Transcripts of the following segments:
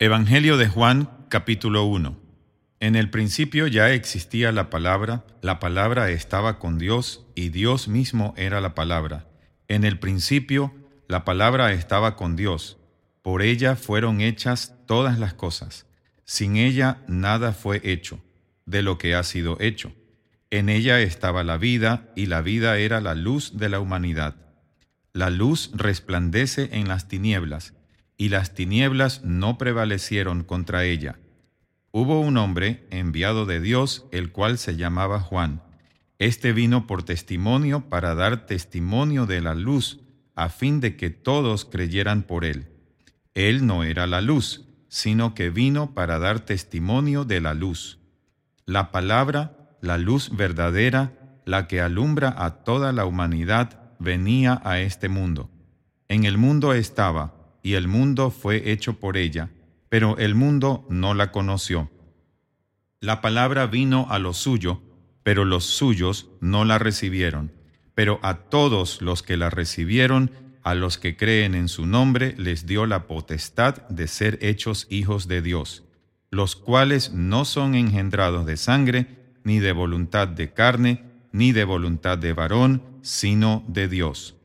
Evangelio de Juan capítulo 1 En el principio ya existía la palabra, la palabra estaba con Dios y Dios mismo era la palabra. En el principio la palabra estaba con Dios, por ella fueron hechas todas las cosas. Sin ella nada fue hecho de lo que ha sido hecho. En ella estaba la vida y la vida era la luz de la humanidad. La luz resplandece en las tinieblas y las tinieblas no prevalecieron contra ella. Hubo un hombre enviado de Dios, el cual se llamaba Juan. Este vino por testimonio para dar testimonio de la luz, a fin de que todos creyeran por él. Él no era la luz, sino que vino para dar testimonio de la luz. La palabra, la luz verdadera, la que alumbra a toda la humanidad, venía a este mundo. En el mundo estaba, y el mundo fue hecho por ella, pero el mundo no la conoció. La palabra vino a lo suyo, pero los suyos no la recibieron. Pero a todos los que la recibieron, a los que creen en su nombre, les dio la potestad de ser hechos hijos de Dios, los cuales no son engendrados de sangre, ni de voluntad de carne, ni de voluntad de varón, sino de Dios.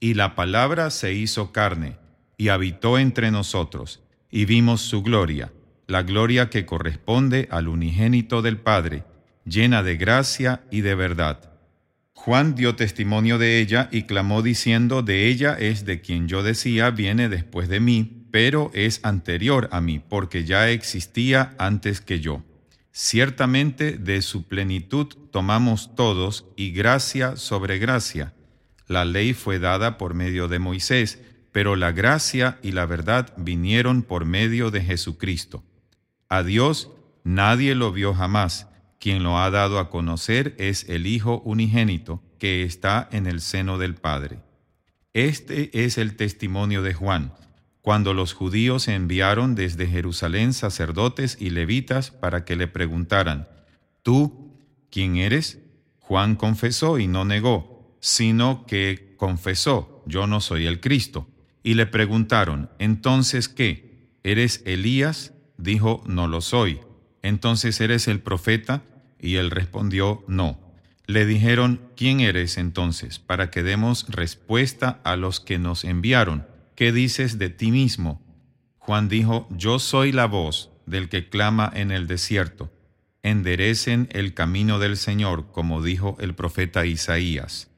Y la palabra se hizo carne, y habitó entre nosotros, y vimos su gloria, la gloria que corresponde al unigénito del Padre, llena de gracia y de verdad. Juan dio testimonio de ella y clamó diciendo, de ella es de quien yo decía, viene después de mí, pero es anterior a mí, porque ya existía antes que yo. Ciertamente de su plenitud tomamos todos y gracia sobre gracia. La ley fue dada por medio de Moisés, pero la gracia y la verdad vinieron por medio de Jesucristo. A Dios nadie lo vio jamás. Quien lo ha dado a conocer es el Hijo unigénito, que está en el seno del Padre. Este es el testimonio de Juan, cuando los judíos enviaron desde Jerusalén sacerdotes y levitas para que le preguntaran, ¿tú quién eres? Juan confesó y no negó, sino que confesó, yo no soy el Cristo. Y le preguntaron, ¿entonces qué? ¿Eres Elías? Dijo, no lo soy. ¿Entonces eres el profeta? Y él respondió, no. Le dijeron, ¿quién eres entonces? Para que demos respuesta a los que nos enviaron. ¿Qué dices de ti mismo? Juan dijo, yo soy la voz del que clama en el desierto. Enderecen el camino del Señor, como dijo el profeta Isaías.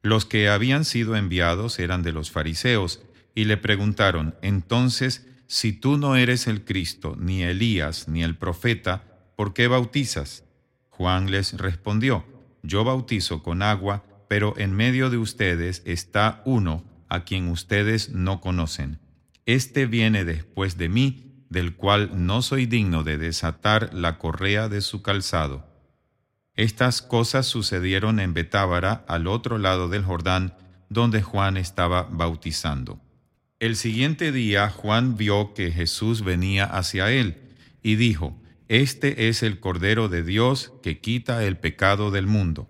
Los que habían sido enviados eran de los fariseos, y le preguntaron, entonces, si tú no eres el Cristo, ni Elías, ni el profeta, ¿por qué bautizas? Juan les respondió, yo bautizo con agua, pero en medio de ustedes está uno a quien ustedes no conocen. Este viene después de mí, del cual no soy digno de desatar la correa de su calzado. Estas cosas sucedieron en Betábara, al otro lado del Jordán, donde Juan estaba bautizando. El siguiente día Juan vio que Jesús venía hacia él y dijo, Este es el Cordero de Dios que quita el pecado del mundo.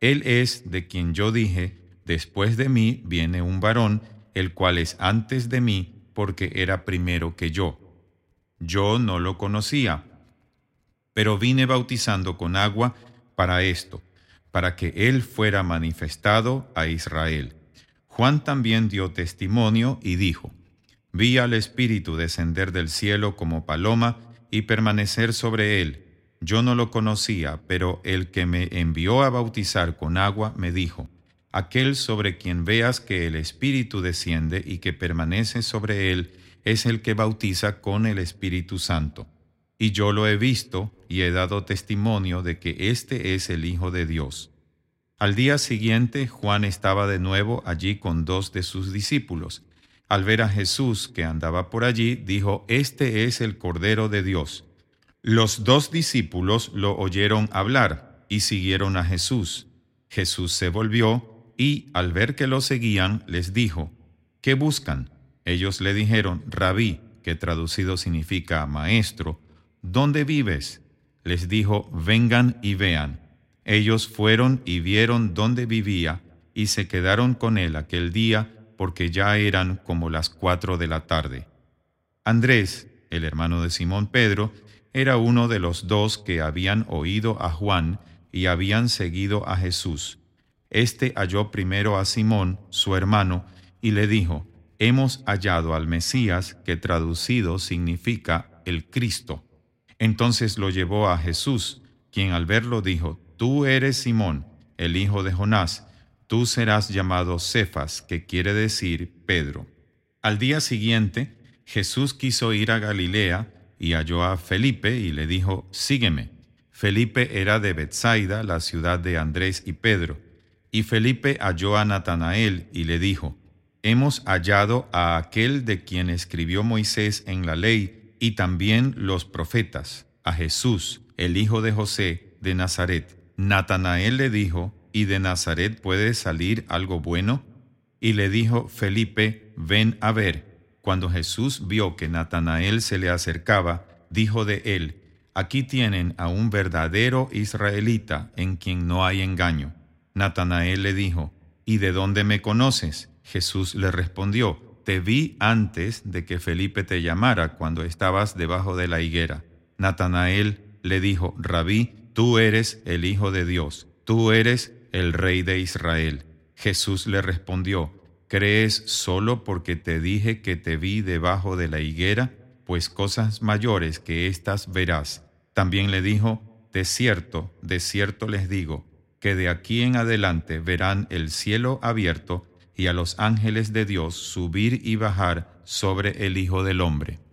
Él es de quien yo dije, Después de mí viene un varón, el cual es antes de mí, porque era primero que yo. Yo no lo conocía, pero vine bautizando con agua para esto, para que él fuera manifestado a Israel. Juan también dio testimonio y dijo, Vi al Espíritu descender del cielo como paloma y permanecer sobre él. Yo no lo conocía, pero el que me envió a bautizar con agua me dijo, Aquel sobre quien veas que el Espíritu desciende y que permanece sobre él es el que bautiza con el Espíritu Santo. Y yo lo he visto y he dado testimonio de que éste es el Hijo de Dios. Al día siguiente Juan estaba de nuevo allí con dos de sus discípulos. Al ver a Jesús que andaba por allí, dijo, Este es el Cordero de Dios. Los dos discípulos lo oyeron hablar y siguieron a Jesús. Jesús se volvió y, al ver que lo seguían, les dijo, ¿qué buscan? Ellos le dijeron, Rabí, que traducido significa maestro, ¿dónde vives? Les dijo, vengan y vean. Ellos fueron y vieron dónde vivía y se quedaron con él aquel día porque ya eran como las cuatro de la tarde. Andrés, el hermano de Simón Pedro, era uno de los dos que habían oído a Juan y habían seguido a Jesús. Este halló primero a Simón, su hermano, y le dijo, Hemos hallado al Mesías, que traducido significa el Cristo. Entonces lo llevó a Jesús, quien al verlo dijo, Tú eres Simón, el hijo de Jonás, tú serás llamado Cefas, que quiere decir Pedro. Al día siguiente, Jesús quiso ir a Galilea y halló a Felipe y le dijo, Sígueme. Felipe era de Bethsaida, la ciudad de Andrés y Pedro. Y Felipe halló a Natanael y le dijo, Hemos hallado a aquel de quien escribió Moisés en la ley y también los profetas, a Jesús, el hijo de José de Nazaret. Natanael le dijo, ¿y de Nazaret puede salir algo bueno? Y le dijo Felipe, ven a ver. Cuando Jesús vio que Natanael se le acercaba, dijo de él, Aquí tienen a un verdadero israelita en quien no hay engaño. Natanael le dijo, ¿Y de dónde me conoces? Jesús le respondió, Te vi antes de que Felipe te llamara cuando estabas debajo de la higuera. Natanael le dijo, Rabí, tú eres el Hijo de Dios, tú eres el Rey de Israel. Jesús le respondió, ¿crees solo porque te dije que te vi debajo de la higuera? Pues cosas mayores que éstas verás. También le dijo, de cierto, de cierto les digo, que de aquí en adelante verán el cielo abierto y a los ángeles de Dios subir y bajar sobre el Hijo del Hombre.